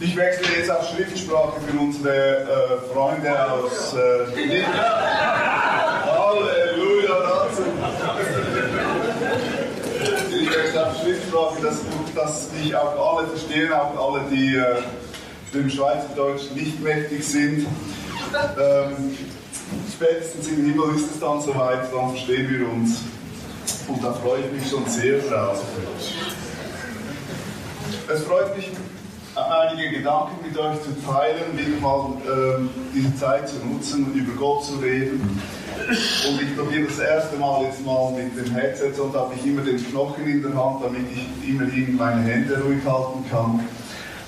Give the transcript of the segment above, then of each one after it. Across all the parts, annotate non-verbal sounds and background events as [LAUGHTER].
ich wechsle jetzt auf Schriftsprache für unsere äh, Freunde aus äh, Halleluja dazu. Ich wechsle auf Schriftsprache, dass, dass dich auch alle verstehen, auch alle, die äh, dem Schweizerdeutsch nicht mächtig sind. Ähm, spätestens im Himmel ist es dann soweit, dann verstehen wir uns. Und da freue ich mich schon sehr drauf. Es freut mich, einige Gedanken mit euch zu teilen, wieder mal ähm, diese Zeit zu nutzen, über Gott zu reden. Und ich probiere das erste Mal jetzt mal mit dem Headset, sonst habe ich immer den Knochen in der Hand, damit ich immerhin meine Hände ruhig halten kann.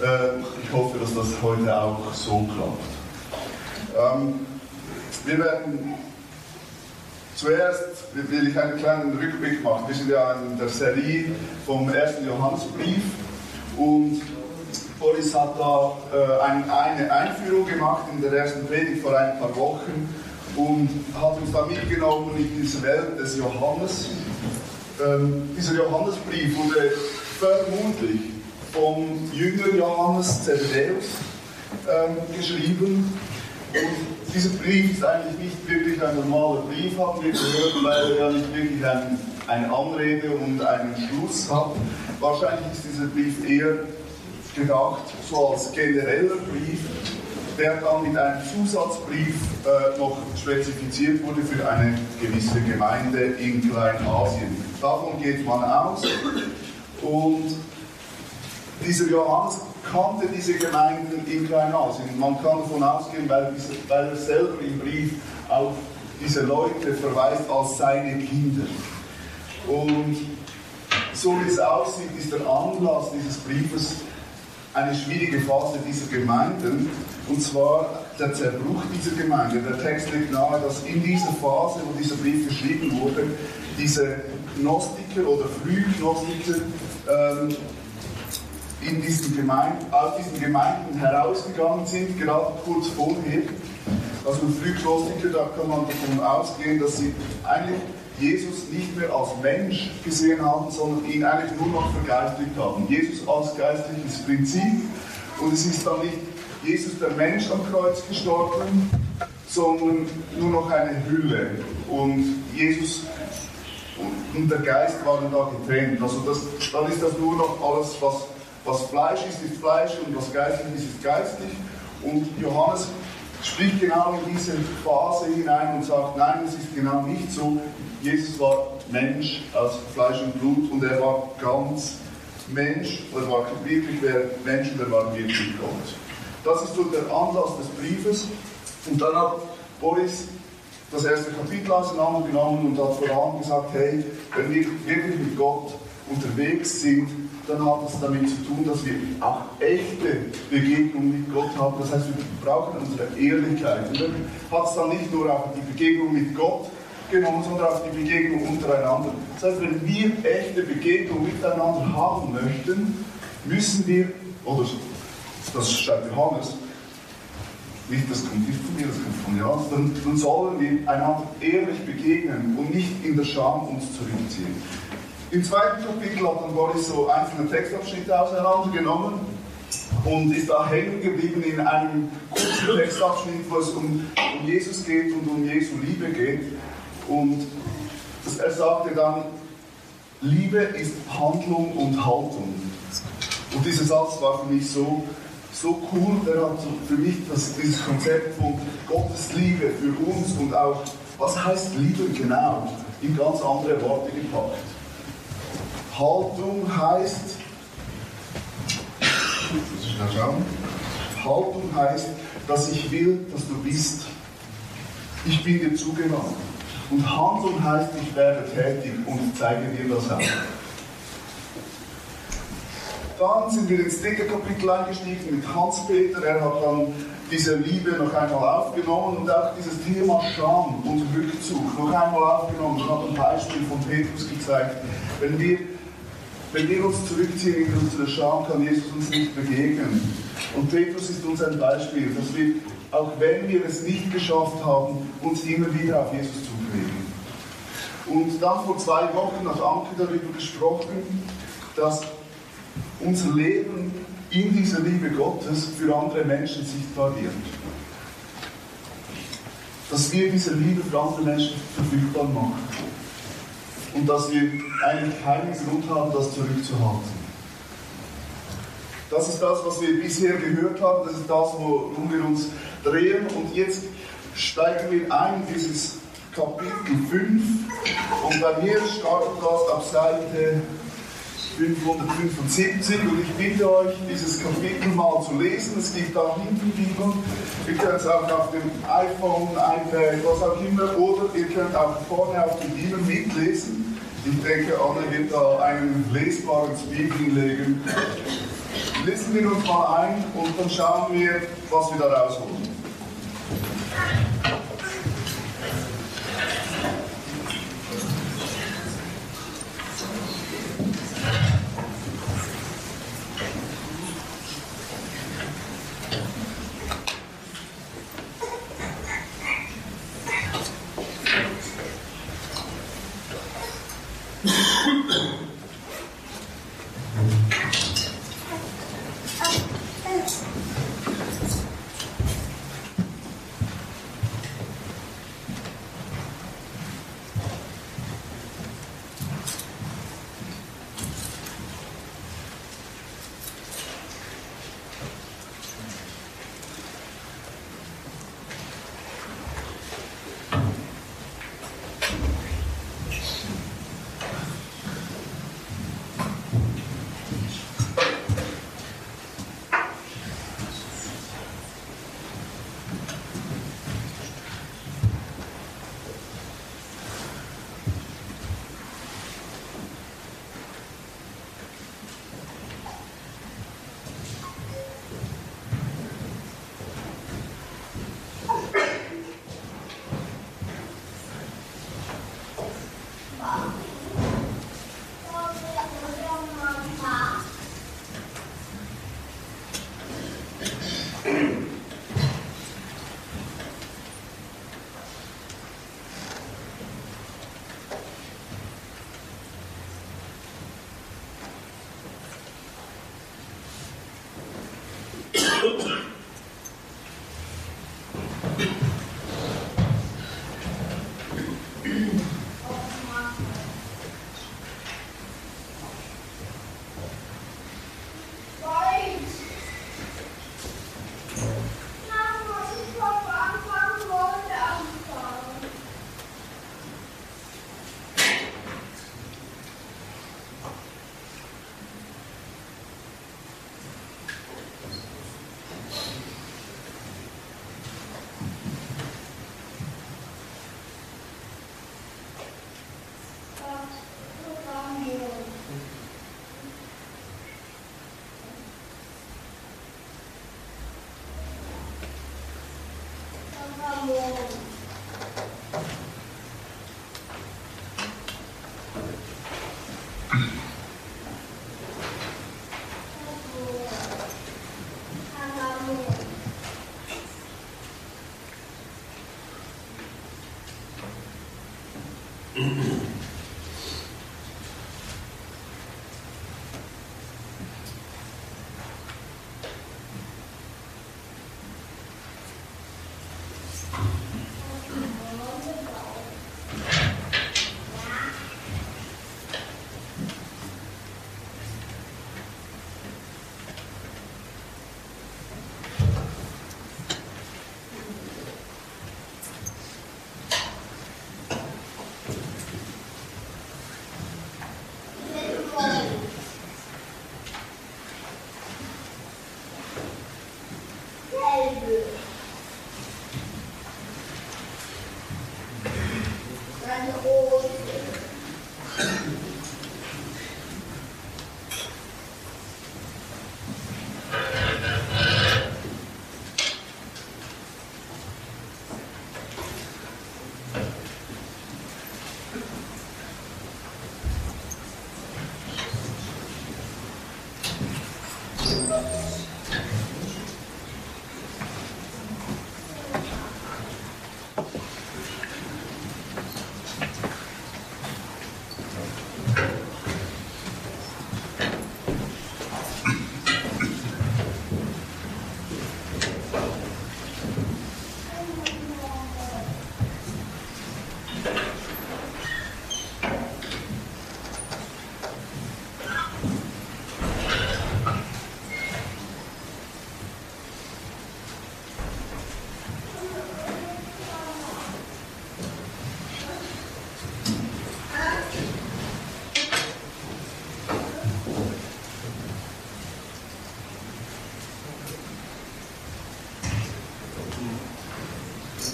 Äh, ich hoffe, dass das heute auch so klappt. Ähm, wir werden zuerst will ich einen kleinen Rückblick machen. Wir sind ja in der Serie vom ersten Johannesbrief und Boris hat da äh, ein, eine Einführung gemacht in der ersten Predigt vor ein paar Wochen und hat uns da mitgenommen in diese Welt des Johannes. Ähm, dieser Johannesbrief wurde vermutlich vom Jünger Johannes Zebedäus ähm, geschrieben. Und dieser Brief ist eigentlich nicht wirklich ein normaler Brief, haben wir gehört, weil er ja nicht wirklich ein, eine Anrede und einen Schluss hat. Wahrscheinlich ist dieser Brief eher gedacht, so als genereller Brief, der dann mit einem Zusatzbrief äh, noch spezifiziert wurde für eine gewisse Gemeinde in Kleinasien. Davon geht man aus. Und dieser Johannes kannte diese Gemeinden in Kleinasien. Man kann davon ausgehen, weil, weil er selber im Brief auf diese Leute verweist als seine Kinder. Und so wie es aussieht, ist der Anlass dieses Briefes eine schwierige Phase dieser Gemeinden, und zwar der Zerbruch dieser Gemeinde. Der Text legt nahe, dass in dieser Phase, wo dieser Brief geschrieben wurde, diese Gnostiker oder Frühgnostiker ähm, in diesen Gemeinden, aus diesen Gemeinden herausgegangen sind, gerade kurz vorher. Also Frühgnostiker, da kann man davon ausgehen, dass sie eigentlich Jesus nicht mehr als Mensch gesehen haben, sondern ihn eigentlich nur noch vergeistlicht haben. Jesus als geistliches Prinzip. Und es ist dann nicht Jesus der Mensch am Kreuz gestorben, sondern nur noch eine Hülle. Und Jesus und der Geist waren da getrennt. Also das, dann ist das nur noch alles, was, was Fleisch ist, ist Fleisch und was geistlich ist, ist geistlich. Und Johannes spricht genau in diese Phase hinein und sagt, nein, es ist genau nicht so. Jesus war Mensch aus Fleisch und Blut und er war ganz Mensch, er war wirklich Mensch und er war wirklich Gott. Das ist so der Anlass des Briefes. Und dann hat Boris das erste Kapitel auseinandergenommen und hat voran gesagt, hey, wenn wir wirklich mit Gott unterwegs sind, dann hat das damit zu tun, dass wir auch echte Begegnungen mit Gott haben. Das heißt, wir brauchen unsere Ehrlichkeit. Und dann hat es dann nicht nur auf die Begegnung mit Gott genommen, sondern auch die Begegnung untereinander. Das heißt, wenn wir echte Begegnung miteinander haben möchten, müssen wir, oder das schreibt Johannes, nicht das kommt nicht von mir, das kommt von Johannes, dann, dann sollen wir einander ehrlich begegnen und nicht in der Scham uns zurückziehen. Im zweiten Kapitel hat dann Boris so einzelne Textabschnitte auseinandergenommen und ist da hängen geblieben in einem kurzen Textabschnitt, wo es um, um Jesus geht und um Jesu Liebe geht. Und er sagte dann, Liebe ist Handlung und Haltung. Und dieser Satz war für mich so, so cool, der hat für mich das, dieses Konzept von Gottes Liebe für uns und auch, was heißt Liebe genau, in ganz andere Worte gepackt. Haltung heißt, Haltung heißt, dass ich will, dass du bist. Ich bin dir zugewandt. Und Handlung heißt, ich werde tätig und zeige dir das auch. Dann sind wir ins dritte Kapitel eingestiegen mit Hans-Peter. Er hat dann diese Liebe noch einmal aufgenommen und auch dieses Thema Scham und Rückzug noch einmal aufgenommen. Er hat ein Beispiel von Petrus gezeigt. Wenn wir Wenn wir uns zurückziehen in unsere Scham, kann Jesus uns nicht begegnen. Und Petrus ist uns ein Beispiel, dass wir, auch wenn wir es nicht geschafft haben, uns immer wieder auf Jesus zubewegen. Und dann vor zwei Wochen hat Anke darüber gesprochen, dass unser Leben in dieser Liebe Gottes für andere Menschen sichtbar wird. Dass wir diese Liebe für andere Menschen verfügbar machen. Und dass wir eigentlich keinen Grund haben, das zurückzuhalten. Das ist das, was wir bisher gehört haben, das ist das, worum wir uns drehen. Und jetzt steigen wir ein in dieses Kapitel 5. Und bei mir startet das ab Seite 575 und ich bitte euch, dieses Kapitel mal zu lesen. Es gibt da hinten Bibeln. Ihr könnt es auch auf dem iPhone, iPad, was auch immer, oder ihr könnt auch vorne auf die Bibel mitlesen. Ich denke, Anne wird da einen lesbaren Speed hinlegen. Lesen wir uns mal ein und dann schauen wir, was wir da rausholen.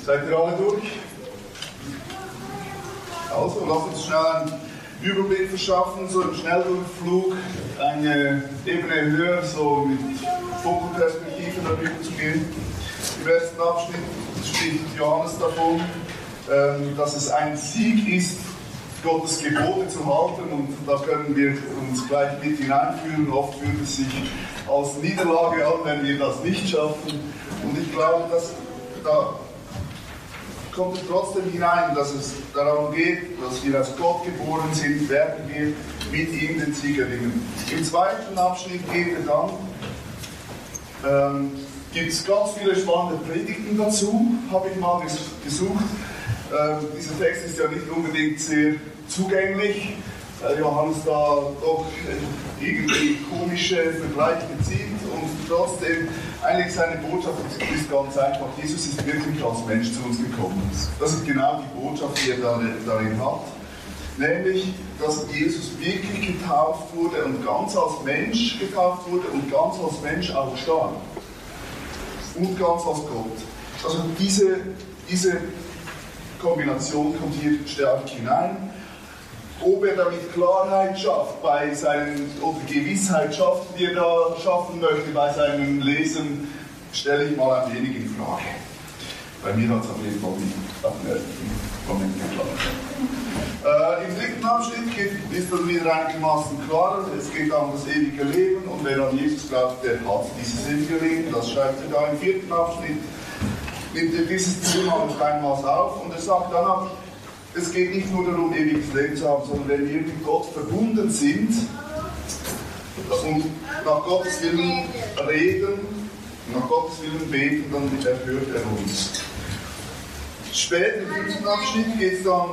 Seid ihr alle durch? Also, lasst uns schnell einen Überblick verschaffen, so im Schnelldurchflug eine Ebene höher, so mit Vogelperspektive darüber zu gehen. Im ersten Abschnitt spricht Johannes davon, ähm, dass es ein Sieg ist, Gottes Gebote zu halten und da können wir uns gleich mit hineinführen. Oft fühlt es sich als Niederlage an, wenn wir das nicht schaffen. Und ich glaube, dass da kommt trotzdem hinein, dass es darum geht, dass wir als Gott geboren sind, werden wir mit ihm den Sieg erringen. Im zweiten Abschnitt geht es dann, ähm, gibt es ganz viele spannende Predigten dazu, habe ich mal gesucht. Ähm, dieser Text ist ja nicht unbedingt sehr zugänglich, weil Johannes da doch irgendwie komische Vergleiche zieht und trotzdem eigentlich seine Botschaft ist ganz einfach. Jesus ist wirklich als Mensch zu uns gekommen. Das ist genau die Botschaft, die er darin hat. Nämlich, dass Jesus wirklich getauft wurde und ganz als Mensch getauft wurde und ganz als Mensch auch starb. Und ganz als Gott. Also diese, diese Kombination kommt hier stark hinein. Ob er damit Klarheit schafft bei seinen, oder Gewissheit schafft, die er da schaffen möchte bei seinen Lesen, stelle ich mal ein wenig in Frage. Bei mir hat es auf jeden Fall nicht auf den ersten Moment geklappt. Äh, Im dritten Abschnitt geht, ist dann wieder einigermaßen klarer. Es geht um das ewige Leben und wer an Jesus glaubt, der hat dieses ewige Leben. Das schreibt er da im vierten Abschnitt nimmt er dieses Thema noch einmal auf und er sagt dann auch, es geht nicht nur darum, ewiges Leben zu haben, sondern wenn wir mit Gott verbunden sind und nach Gottes Willen reden, nach Gottes Willen beten, dann erhört er uns. Später in diesem Abschnitt geht es dann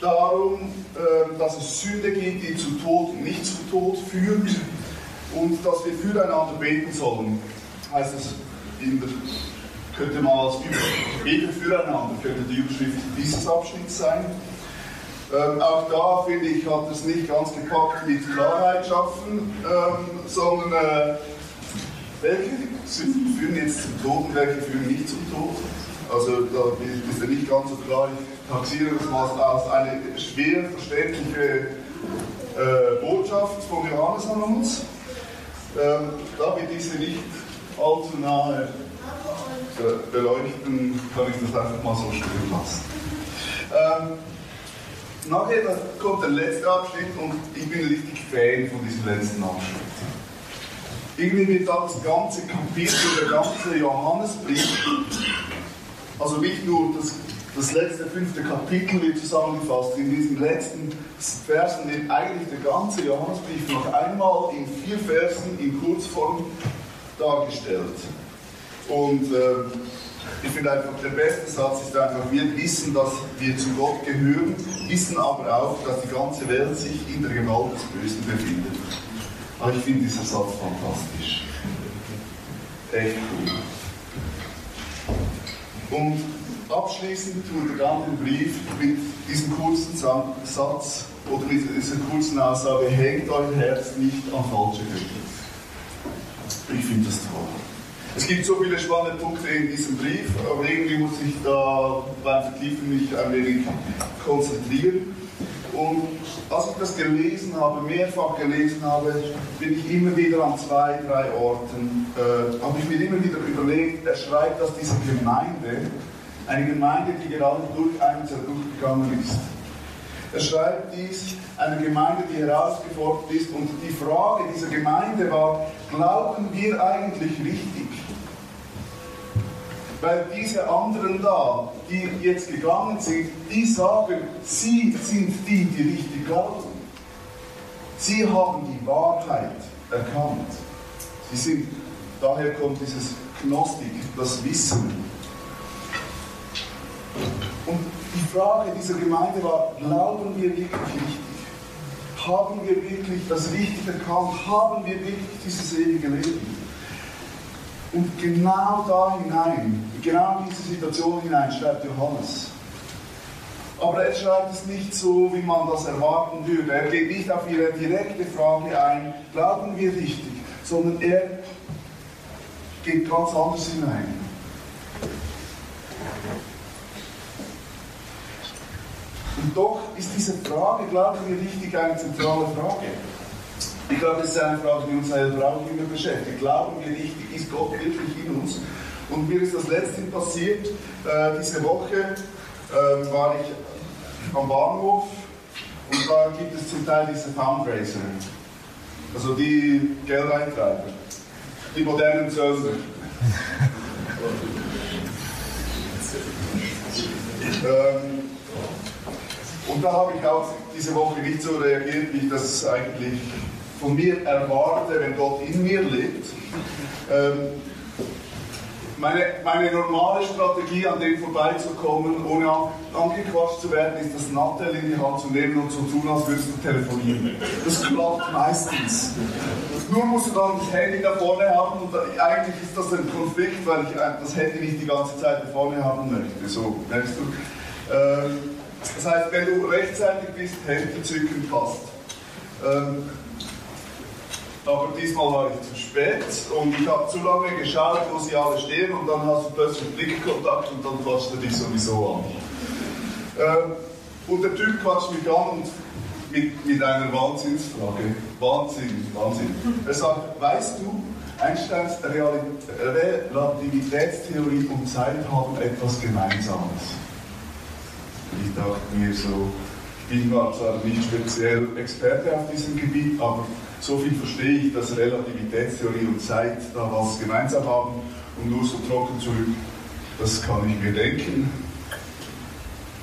darum, ähm, dass es Sünde gibt, die zu Tod und nicht zu Tod führt und dass wir füreinander beten sollen, heißt es in der könnte man als Beten füreinander, könnte die Überschrift dieses Abschnitts sein. Ähm, auch da finde ich, hat es nicht ganz gepackt mit Klarheit schaffen, ähm, sondern äh, welche führen jetzt zum Tod und welche führen nicht zum Tod. Also da ist ja nicht ganz so klar. Ich taxiere das mal als eine schwer verständliche äh, Botschaft von Johannes an uns. Ähm, da wir diese nicht allzu nahe beleuchten, kann ich das einfach mal so stehen lassen. Ähm, nachher kommt der letzte Abschnitt und ich bin richtig Fan von diesem letzten Abschnitt. Irgendwie wird da das ganze Kapitel, der ganze Johannesbrief, also nicht nur das, das letzte fünfte Kapitel wird zusammengefasst, in diesen letzten Versen wird eigentlich der ganze Johannesbrief noch einmal in vier Versen in Kurzform dargestellt. Und äh, ich finde einfach, der beste Satz ist einfach, wir wissen, dass wir zu Gott gehören, wissen aber auch, dass die ganze Welt sich in der Gewalt des Bösen befindet. Aber ich finde dieser Satz fantastisch. Echt cool. Und abschließend tut er dann den Brief mit diesem kurzen Satz oder mit dieser kurzen Aussage, hängt euer Herz nicht an falsche Götter. Ich finde das toll. Es gibt so viele spannende Punkte in diesem Brief, aber irgendwie muss ich da beim Vertiefen mich ein wenig konzentrieren. Und als ich das gelesen habe, mehrfach gelesen habe, bin ich immer wieder an zwei, drei Orten, äh, habe ich mir immer wieder überlegt, er schreibt, dass diese Gemeinde, eine Gemeinde, die gerade durch einen durchgegangen ist. Er schreibt dies, eine Gemeinde, die herausgefordert ist. Und die Frage dieser Gemeinde war, glauben wir eigentlich richtig? Weil diese anderen da, die jetzt gegangen sind, die sagen, sie sind die, die richtig glauben. Sie haben die Wahrheit erkannt. Sie sind, daher kommt dieses Gnostik, das Wissen. Und die Frage dieser Gemeinde war, glauben wir wirklich richtig? Haben wir wirklich das Richtige erkannt? Haben wir wirklich dieses ewige Leben? Und genau da hinein, genau in diese Situation hinein schreibt Johannes. Aber er schreibt es nicht so, wie man das erwarten würde. Er geht nicht auf ihre direkte Frage ein, glauben wir richtig, sondern er geht ganz anders hinein. Und doch ist diese Frage, glauben wir, richtig eine zentrale Frage. Ich glaube, es ist eine Frage, die uns selber auch immer beschäftigt. Glauben wir richtig, ist Gott wirklich in uns? Und mir ist das letzte passiert, äh, diese Woche äh, war ich am Bahnhof und da gibt es zum Teil diese Fundraiser, also die Geldeintreiber, die modernen Söldner. [LAUGHS] ähm, und da habe ich auch diese Woche nicht so reagiert, wie ich das eigentlich von mir erwarte, wenn Gott in mir lebt. Ähm, meine, meine normale Strategie, an dem vorbeizukommen, ohne angequatscht zu werden, ist das Nattel in die Hand zu nehmen und zu tun, als würdest du telefonieren. Das klappt meistens. Nur musst du dann das Handy da vorne haben und eigentlich ist das ein Konflikt, weil ich das Handy nicht die ganze Zeit da vorne haben möchte. So, merkst du? Ähm, das heißt, wenn du rechtzeitig bist, Handy zücken passt. Ähm, aber diesmal war ich zu spät und ich habe zu lange geschaut, wo sie alle stehen und dann hast du plötzlich Blickkontakt und dann quatscht er dich sowieso an. Ähm, und der Typ quatscht mich an und mit, mit einer Wahnsinnsfrage. Wahnsinn, Wahnsinn. Er sagt, weißt du, Einsteins Relativitätstheorie und Zeit haben etwas Gemeinsames. Ich dachte mir so, bin zwar nicht speziell Experte auf diesem Gebiet, aber so viel verstehe ich, dass Relativitätstheorie und Zeit da was gemeinsam haben und nur so trocken zurück, das kann ich mir denken.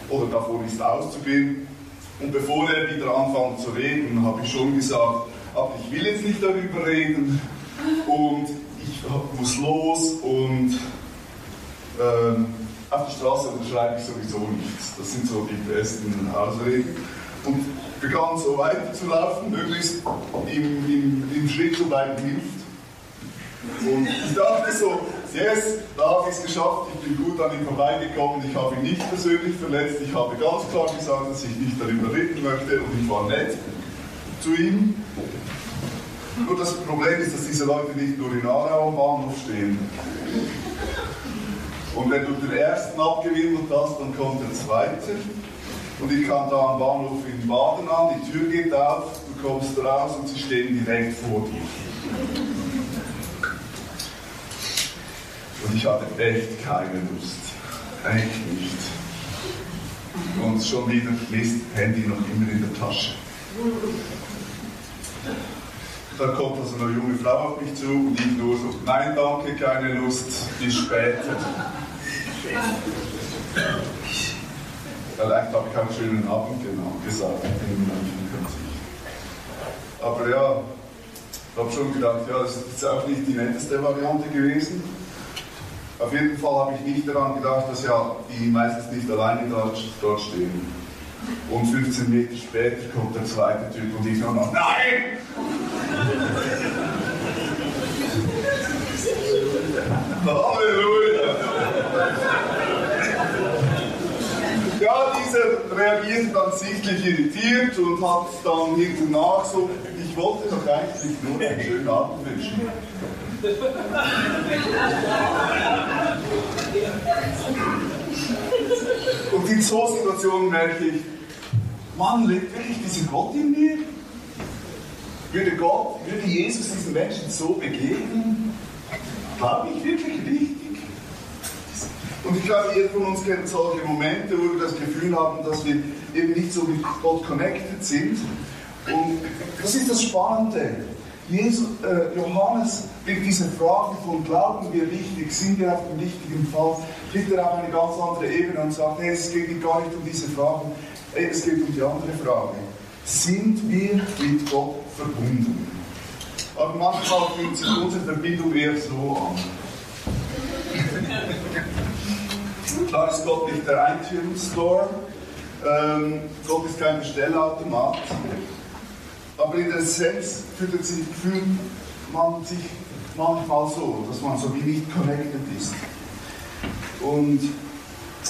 Oder davon ist auszugehen. Und bevor er wieder anfängt zu reden, habe ich schon gesagt, aber ich will jetzt nicht darüber reden und ich muss los und ähm, auf der Straße unterschreibe ich sowieso nichts. Das sind so die besten Ausreden. Und begann so weiterzulaufen, möglichst im, im, im Schritt zu bleiben hilft. Und ich dachte so, yes, da habe ich es geschafft, ich bin gut an ihm vorbeigekommen, ich habe ihn nicht persönlich verletzt, ich habe ganz klar gesagt, dass ich nicht darüber reden möchte und ich war nett zu ihm. Nur das Problem ist, dass diese Leute nicht nur in Aarau am Bahnhof stehen. Und wenn du den ersten abgewimmelt hast, dann kommt der zweite. Und ich kam da am Bahnhof in Baden an, die Tür geht auf, du kommst raus und sie stehen direkt vor dir. Und ich hatte echt keine Lust. Echt nicht. Und schon wieder Mist, Handy noch immer in der Tasche. Dann kommt also eine junge Frau auf mich zu und ich nur so, nein danke, keine Lust, bis später. Vielleicht habe ich einen schönen Abend genau gesagt. Aber ja, ich habe schon gedacht, ja, das ist auch nicht die netteste Variante gewesen. Auf jeden Fall habe ich nicht daran gedacht, dass ja die meistens nicht alleine dort, dort stehen. Und 15 Meter später kommt der zweite Typ und ich nur noch, nein! [LAUGHS] Halleluja! Ja, dieser reagiert dann sichtlich irritiert und hat dann hinternach so, ich wollte doch eigentlich nur einen schönen Abend wünschen. Und in so Situationen merke ich, Mann, lebt wirklich dieser Gott in mir? Würde Gott, würde Jesus diesen Menschen so begegnen? Glaube ich wirklich richtig? Und ich glaube, jeder von uns kennt solche Momente, wo wir das Gefühl haben, dass wir eben nicht so mit Gott connected sind. Und das ist das Spannende. Jesus, äh, Johannes bringt diese Frage von Glauben wir richtig, sind wir auf dem richtigen Fall, bringt er auf eine ganz andere Ebene und sagt, hey, es geht gar nicht um diese Fragen, hey, es geht um die andere Frage. Sind wir mit Gott verbunden? Aber manchmal fühlt sich unsere Verbindung eher so an. Klar ist Gott nicht der iTunes-Store, ähm, Gott ist kein Bestellautomat, aber in der Essenz fühlt, sich, fühlt man sich manchmal so, dass man so wie nicht connected ist. Und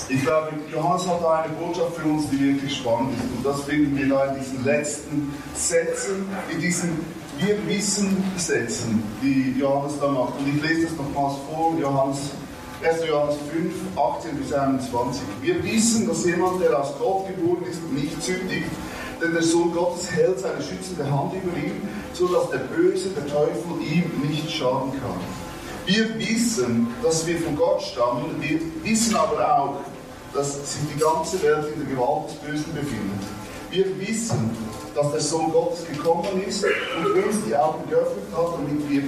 ich glaube, Johannes hat da eine Botschaft für uns, die wirklich spannend ist. Und das finden wir da in diesen letzten Sätzen, in diesen Wir wissen Sätzen, die Johannes da macht. Und ich lese das nochmals vor, Johannes 1. Johannes 5, 18 bis 21. Wir wissen, dass jemand, der aus Gott geboren ist, nicht sündigt, denn der Sohn Gottes hält seine schützende Hand über ihn, sodass der Böse, der Teufel, ihm nicht schaden kann. Wir wissen, dass wir von Gott stammen, wir wissen aber auch, dass sich die ganze Welt in der Gewalt des Bösen befindet. Wir wissen, dass der Sohn Gottes gekommen ist und uns die Augen geöffnet hat, damit wir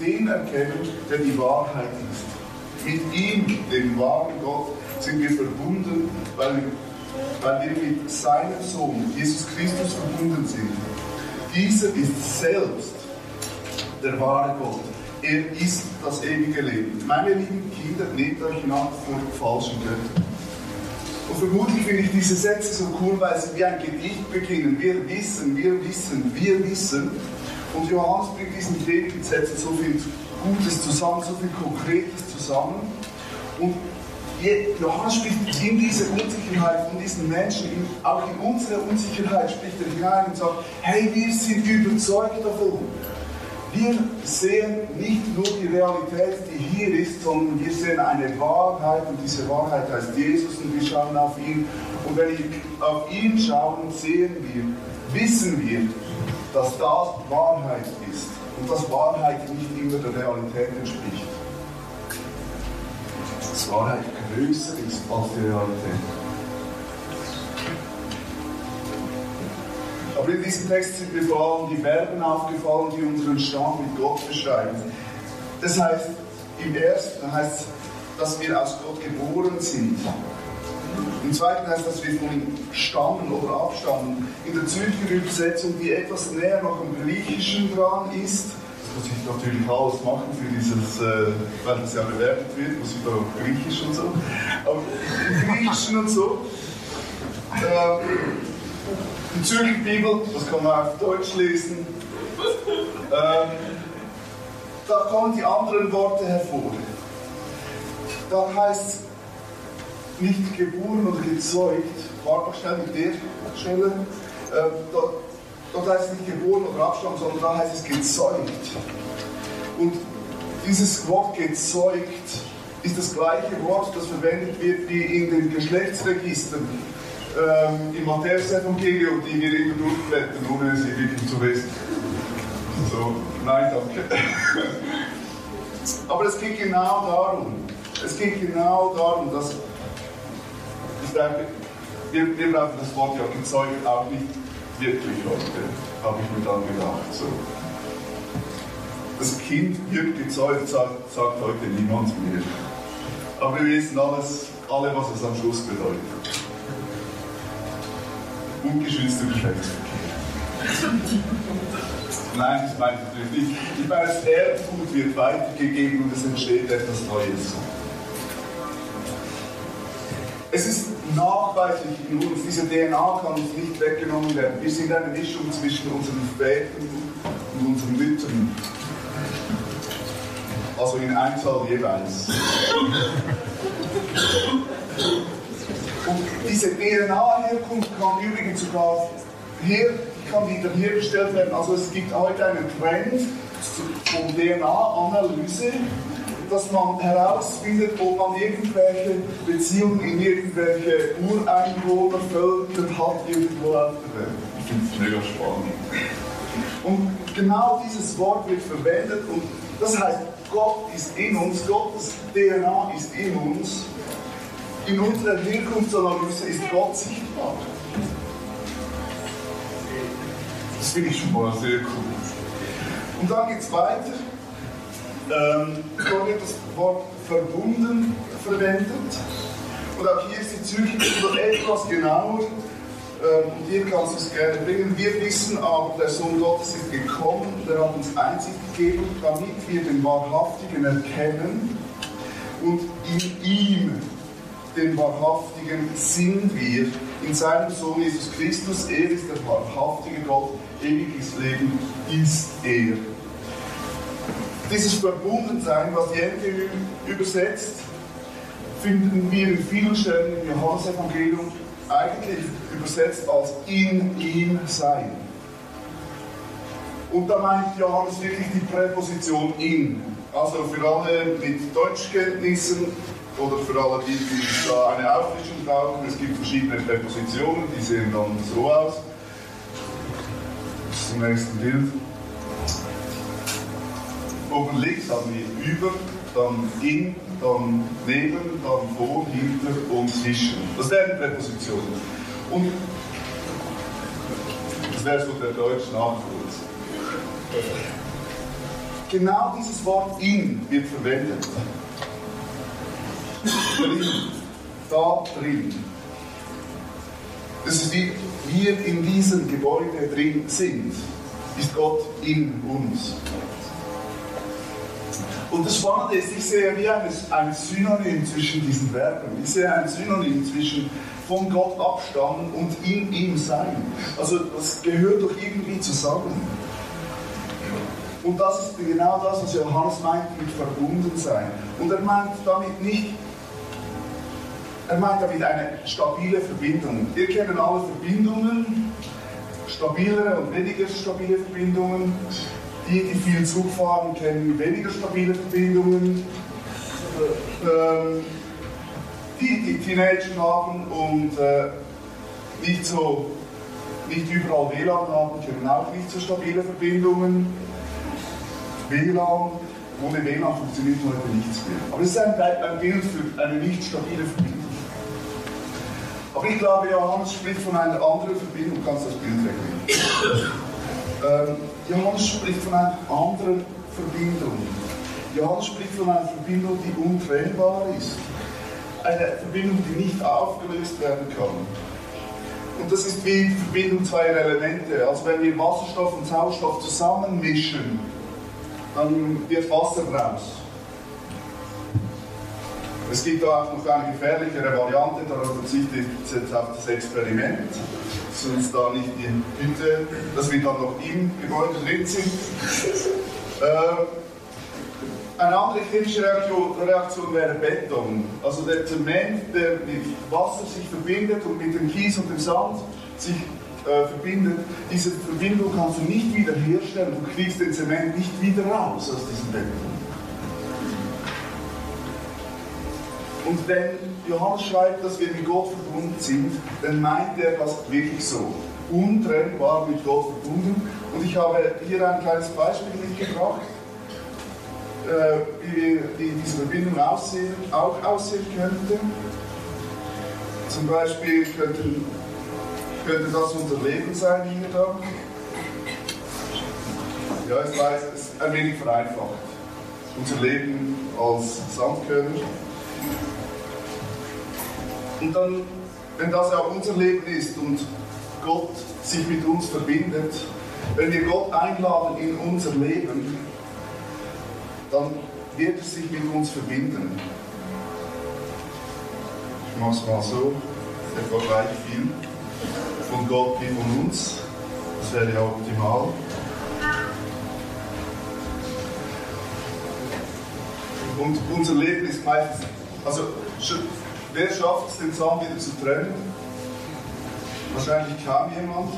den erkennen, der die Wahrheit ist. Mit ihm, dem wahren Gott, sind wir verbunden, weil weil wir mit seinem Sohn, Jesus Christus, verbunden sind. Dieser ist selbst der wahre Gott. Er ist das ewige Leben. Meine lieben Kinder, nehmt euch nach vor falschen Göttern. Und vermutlich finde ich diese Sätze so cool, weil sie wie ein Gedicht beginnen. Wir wissen, wir wissen, wir wissen. Und Johannes bringt diesen Predigtsätzen so viel Gutes zusammen, so viel Konkretes zusammen. Und Johannes spricht in diese Unsicherheit von diesen Menschen, auch in unsere Unsicherheit spricht er hinein und sagt, hey, wir sind überzeugt davon. Wir sehen nicht nur die Realität, die hier ist, sondern wir sehen eine Wahrheit und diese Wahrheit heißt Jesus und wir schauen auf ihn. Und wenn wir auf ihn schauen, sehen wir, wissen wir, dass das Wahrheit ist und dass Wahrheit nicht immer der Realität entspricht. Dass Wahrheit größer ist als die Realität. Aber in diesem Text sind mir vor allem die Verben aufgefallen, die unseren Stand mit Gott beschreiben. Das heißt, im ersten heißt es, dass wir aus Gott geboren sind. Im zweiten heißt, dass wir von stammen oder abstammen. In der Zürcher Übersetzung, die etwas näher noch im Griechischen dran ist, das muss ich natürlich alles machen für dieses, äh, weil das ja bewertet wird, muss ich da auch Griechisch und so. Aber im Griechischen und so. Äh, die Zürcher Bibel, das kann man auf Deutsch lesen. Ähm, da kommen die anderen Worte hervor. Da heißt es nicht geboren oder gezeugt. Warte mal schnell mit der Stelle. Äh, dort, dort heißt es nicht geboren oder Abstammung, sondern da heißt es gezeugt. Und dieses Wort gezeugt ist das gleiche Wort, das verwendet wird wie in den Geschlechtsregistern ähm, im Matthäus-Evangelium, die wir immer durchblättern, ohne sie wirklich zu wissen. So, nein, danke. [LAUGHS] Aber es geht genau darum. Es geht genau darum, dass ich wir, wir brauchen das Wort ja gezeugt auch nicht wirklich heute, habe ich mir dann gedacht. So. Das Kind wird gezeugt, sagt, sagt heute niemand mehr. Aber wir wissen alles, alle, was es am Schluss bedeutet ungeschützter Geschlechtsverkehr. Nein, das meine ich natürlich nicht. Ich meine, das Erbgut wird weitergegeben und es entsteht etwas Neues. Es ist nachweislich in uns, diese DNA kann uns nicht weggenommen werden. Wir sind eine Mischung zwischen unseren Vätern und unseren Müttern. Also in Einzahl jeweils. Und diese DNA-Herkunft kann übrigens sogar her, kann wieder hergestellt werden. Also es gibt heute einen Trend von DNA-Analyse, dass man herausfindet, ob man irgendwelche Beziehungen in irgendwelche Ureinwohnervölker hat irgendwo auf der Welt. Ich finde es mega spannend. Und genau dieses Wort wird verwendet und das heißt, Gott ist in uns, Gottes DNA ist in uns in unserer Herkunftsanalyse ist Gott sichtbar. Das finde ich schon mal sehr cool. Und dann geht es weiter. Ähm, da wird das Wort verbunden verwendet. Und auch hier ist die Bibel etwas genauer. Ähm, und hier kannst es gerne bringen. Wir wissen aber, der Sohn Gottes ist gekommen, der hat uns Einsicht gegeben, damit wir den Wahrhaftigen erkennen und in ihm den Wahrhaftigen sind wir. In seinem Sohn Jesus Christus, er ist der wahrhaftige Gott, ewiges Leben ist er. Dieses Verbundensein, was Jenke übersetzt, finden wir in vielen Stellen im Johannesevangelium eigentlich übersetzt als in ihm sein. Und da meint Johannes wirklich die Präposition in. Also für alle mit Deutschkenntnissen oder für alle die, die da eine Auffrischung brauchen, es gibt verschiedene Präpositionen, die sehen dann so aus. Zum nächsten Bild. Oben links haben wir über, dann in, dann neben, dann vor, hinter und zwischen. Das wären Präpositionen. Und das wäre so der deutsche Nachwuchs. Genau dieses Wort in wird verwendet. Drin, da drin. Das ist wie wir in diesem Gebäude drin sind, ist Gott in uns. Und das Spannende ist, ich sehe wie ein, ein Synonym zwischen diesen Verben. Ich sehe ein Synonym zwischen von Gott abstammen und in ihm sein. Also das gehört doch irgendwie zusammen. Und das ist genau das, was Johannes meint mit verbunden sein. Und er meint damit nicht, er meint damit eine stabile Verbindung. Wir kennen alle Verbindungen, stabilere und weniger stabile Verbindungen. Die, die viel Zug fahren, kennen weniger stabile Verbindungen. Ähm, die, die Teenager haben und äh, nicht, so, nicht überall WLAN haben, kennen auch nicht so stabile Verbindungen. WLAN, ohne WLAN funktioniert heute nichts mehr. Aber es ist ein, ein Bild für eine nicht stabile Verbindung. Aber ich glaube, Johannes spricht von einer anderen Verbindung. Du kannst das Bild wegnehmen. Ähm, Johannes spricht von einer anderen Verbindung. Johannes spricht von einer Verbindung, die untrennbar ist. Eine Verbindung, die nicht aufgelöst werden kann. Und das ist wie die Verbindung zweier Elemente. Also wenn wir Wasserstoff und Sauerstoff zusammenmischen, dann wird Wasser raus. Es gibt auch noch eine gefährlichere Variante, da verzichte ich jetzt auf das Experiment, sonst da nicht die Hütte, dass wir dann noch im Gebäude drin sind. Äh, eine andere chemische Reaktion, Reaktion, wäre Beton. Also der Zement, der mit Wasser sich verbindet und mit dem Kies und dem Sand sich äh, verbindet, diese Verbindung kannst du nicht wieder herstellen. Du kriegst den Zement nicht wieder raus aus diesem Beton. Und wenn Johannes schreibt, dass wir mit Gott verbunden sind, dann meint er das wirklich so. Untrennbar mit Gott verbunden. Und ich habe hier ein kleines Beispiel mitgebracht, äh, wie, wie diese Verbindung aussehen, auch aussehen könnte. Zum Beispiel könnten, könnte das unser Leben sein hier da. Ja, ich weiß, es ist ein wenig vereinfacht. Unser Leben als Sandkörner. Und dann, wenn das ja unser Leben ist und Gott sich mit uns verbindet, wenn wir Gott einladen in unser Leben, dann wird er sich mit uns verbinden. Ich mache es mal so, etwa gleich viel von Gott wie von uns. Das wäre ja optimal. Und unser Leben ist meistens, also wer schafft es, den Sand wieder zu trennen? Wahrscheinlich kaum jemand.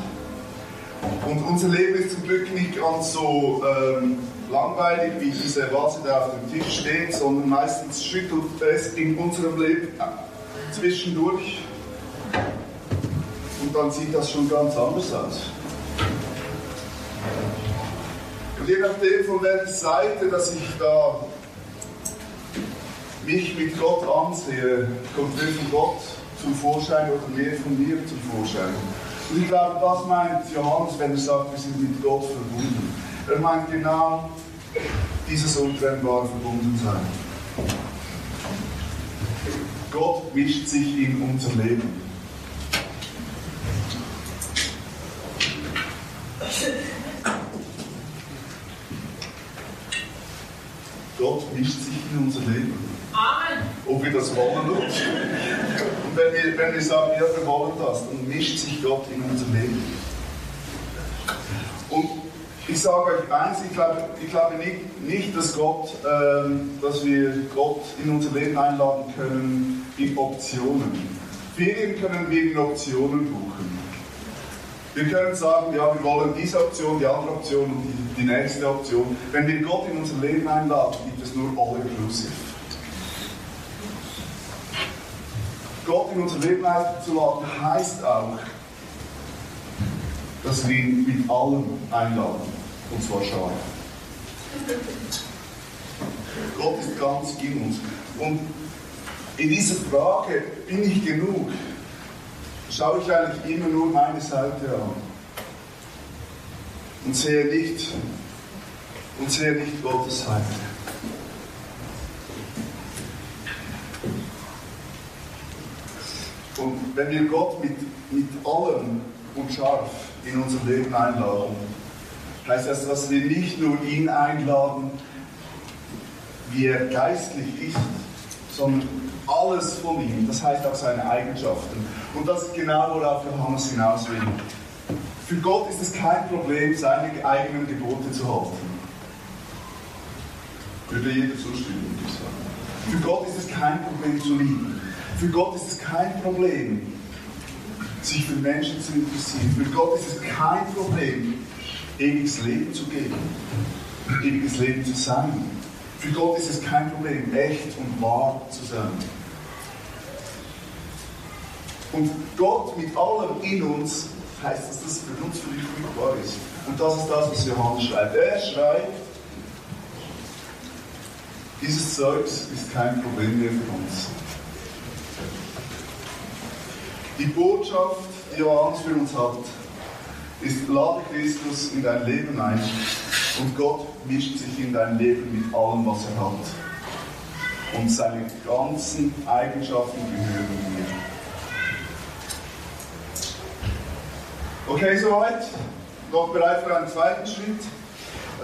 Und unser Leben ist zum Glück nicht ganz so ähm, langweilig wie diese Vase, die auf dem Tisch steht, sondern meistens schüttelt es in unserem Leben zwischendurch. Und dann sieht das schon ganz anders aus. Und je nachdem, von welcher Seite, dass ich da mich mit Gott ansehe, kommt wirklich Gott zum Vorschein oder mehr von mir zum Vorschein. Und ich glaube, das meint Johannes, wenn er sagt, wir sind mit Gott verbunden. Er meint genau dieses untrennbare Verbundensein. Gott mischt sich in unser Leben. Gott mischt sich in unser Leben. Amen. Ob wir das wollen. Und wenn wir, wenn wir sagen, ja, wir wollen das, dann mischt sich Gott in unser Leben. Und ich sage euch eins, ich glaube, ich glaube nicht, nicht, dass, Gott, ähm, dass wir Gott in unser Leben einladen können in Optionen. Ferien können wir in Optionen buchen. Wir können sagen, ja, wir wollen diese Option, die andere Option und die, die nächste Option. Wenn wir Gott in unser Leben einladen, gibt es nur All-Inclusive. Gott in unser Leben einzuladen, heißt auch, dass wir ihn mit allem einladen. Und zwar scharf. Gott ist ganz in uns. Und in dieser Frage, bin ich genug, schaue ich eigentlich immer nur meine Seite an. Und sehe nicht, und sehe nicht Gottes Seite. Und wenn wir Gott mit, mit allem und scharf in unser Leben einladen, heißt das, dass wir nicht nur ihn einladen, wie er geistlich ist, sondern alles von ihm, das heißt auch seine Eigenschaften. Und das ist genau, worauf Johannes hinaus will. Für Gott ist es kein Problem, seine eigenen Gebote zu halten. Würde jeder zustimmen. Für Gott ist es kein Problem zu lieben. Für Gott ist es kein Problem, sich für Menschen zu interessieren. Für Gott ist es kein Problem, ewiges Leben zu geben, ewiges Leben zu sein. Für Gott ist es kein Problem, echt und wahr zu sein. Und Gott mit allem in uns heißt, dass das für uns wahr ist. Und das ist das, was Johannes schreibt. Er schreibt, dieses Zeugs ist kein Problem mehr für uns. Die Botschaft, die Johannes für uns hat, ist, lade Christus in dein Leben ein und Gott mischt sich in dein Leben mit allem, was er hat. Und seine ganzen Eigenschaften gehören dir. Okay, soweit. Noch bereit für einen zweiten Schritt.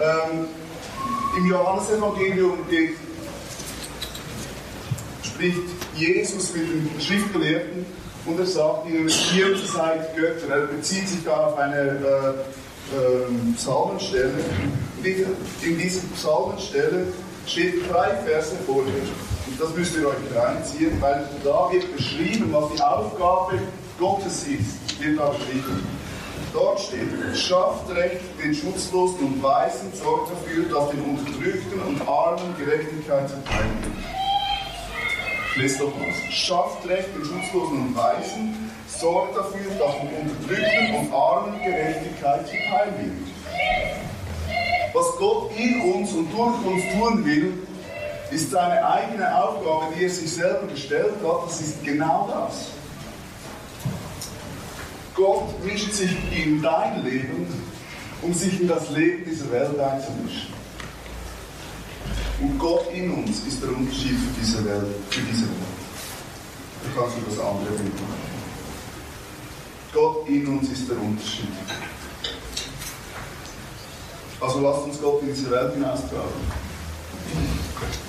Ähm, Im Johannesevangelium spricht Jesus mit den Schriftgelehrten und er sagt ihnen, ihr seid Götter. Er bezieht sich da auf eine äh, äh, Psalmenstelle. In dieser Psalmenstelle steht drei Verse vorher. Und das müsst ihr euch reinziehen, weil da wird beschrieben, was die Aufgabe Gottes ist. Wird da beschrieben. Dort steht, schafft Recht den Schutzlosen und Weisen, sorgt dafür, dass den Unterdrückten und Armen Gerechtigkeit zuteil wird. Lest doch was. Schafft Recht den Schutzlosen und Weisen, sorgt dafür, dass den Unterdrückten und Armen Gerechtigkeit zuteil wird. Was Gott in uns und durch uns tun will, ist seine eigene Aufgabe, die er sich selber gestellt hat. Das ist genau das. Gott mischt sich in dein Leben, um sich in das Leben dieser Welt einzumischen. Und Gott in uns ist der Unterschied für diese Welt. Für diese Welt. Du kannst du das andere Bild. Gott in uns ist der Unterschied. Also lasst uns Gott in diese Welt hinaustragen.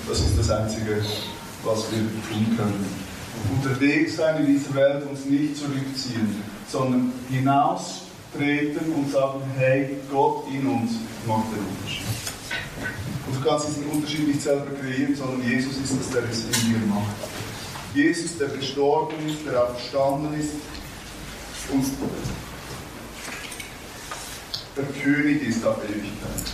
Das ist das Einzige, was wir tun können. Unterwegs sein in dieser Welt uns nicht zurückziehen, sondern hinaustreten und sagen, hey, Gott in uns macht den Unterschied. Und du kannst diesen Unterschied nicht selber kreieren, sondern Jesus ist es, der es in dir macht. Jesus, der gestorben ist, der auch verstanden ist und der König ist auf Ewigkeit.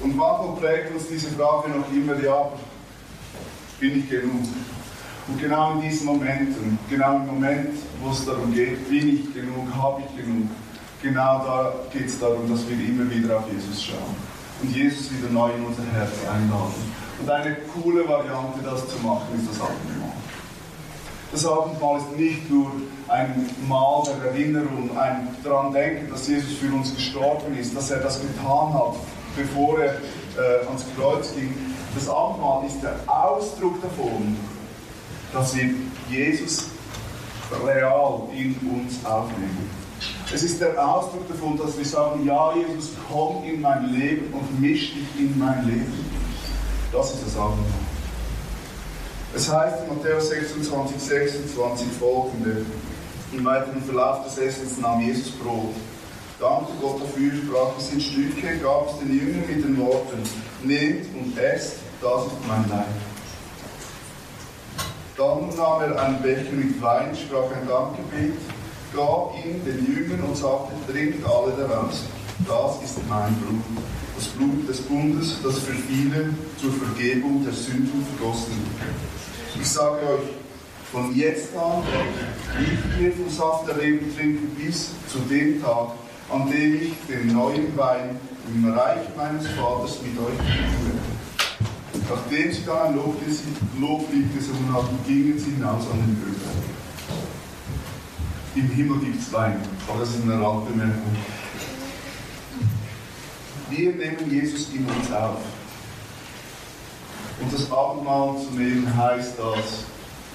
Und manchmal prägt uns diese Frage noch immer, ja, bin ich genug? Und genau in diesen Momenten, genau im Moment, wo es darum geht, bin ich genug, habe ich genug, genau da geht es darum, dass wir immer wieder auf Jesus schauen und Jesus wieder neu in unser Herz einladen. Und eine coole Variante, das zu machen, ist das Abendmahl. Das Abendmahl ist nicht nur ein Mahl der Erinnerung, ein daran denken, dass Jesus für uns gestorben ist, dass er das getan hat, bevor er äh, ans Kreuz ging. Das Abendmahl ist der Ausdruck davon, dass wir Jesus real in uns aufnehmen. Es ist der Ausdruck davon, dass wir sagen, ja, Jesus, komm in mein Leben und misch dich in mein Leben. Das ist das Abendmahl. Es heißt in Matthäus 26, 26 folgende, im weiteren Verlauf des Essens nahm Jesus Brot, dankte Gott dafür, sprach es in Stücke, gab es den Jüngern mit den Worten, nehmt und esst, das ist mein Leib. Dann nahm er einen Becher mit Wein, sprach ein Dankgebet, gab ihn den Jüngern und sagte, trinkt alle daraus. Das ist mein Blut, das Blut des Bundes, das für viele zur Vergebung der Sünden vergossen wird. Ich sage euch, Von jetzt an nicht mehr vom Saft der Leben trinken bis zu dem Tag, an dem ich den neuen Wein im Reich meines Vaters mit euch trinken werde. Nachdem sie dann ein Loblied gesungen hatten, gingen sie hinaus an den Ölberg. Im Himmel gibt es Wein, aber das ist eine Randbemerkung. Wir nehmen Jesus in uns auf. Und das Abendmahl zu nehmen heißt das,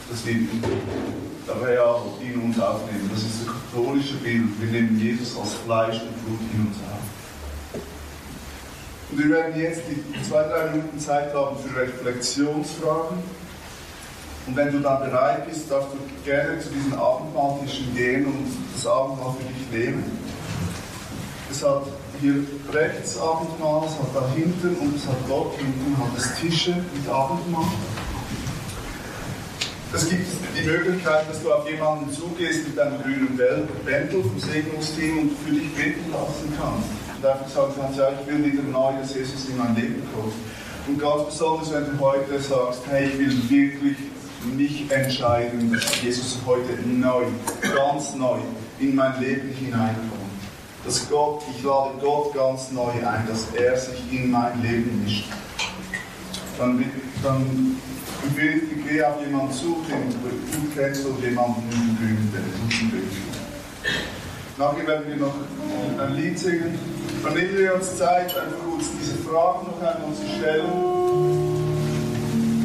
dass wir real in uns aufnehmen. Das ist das katholische Bild. Wir nehmen Jesus als Fleisch und Blut in uns auf. Und wir werden jetzt die zwei, drei Minuten Zeit haben für Reflexionsfragen. Und wenn du dann bereit bist, darfst du gerne zu diesen Abendmahltischen gehen und das Abendmahl für dich nehmen. Es hat hier rechts Abendmahl, es hat da hinten und es hat dort hinten hat es Tische mit Abendmahl. Es gibt die Möglichkeit, dass du auf jemanden zugehst mit deinem grünen Bändel vom Segnungsteam und für dich beten lassen kannst. Und einfach sagen kannst, ja, ich will wieder neu, dass Jesus in mein Leben kommt. Und ganz besonders, wenn du heute sagst, hey, ich will wirklich mich entscheiden, dass Jesus heute neu, ganz neu in mein Leben hineinkommt. Dass Gott, ich lade Gott ganz neu ein, dass er sich in mein Leben mischt. Dann, dann ich dir, geh auf jemanden zu, den du kennst oder jemanden in den Grünen Nachher werden wir noch ein Lied singen. Und nehmen wir uns Zeit, einfach uns diese Fragen noch einmal zu stellen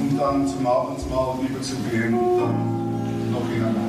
und dann zum Abendmahl überzugehen und dann noch in einer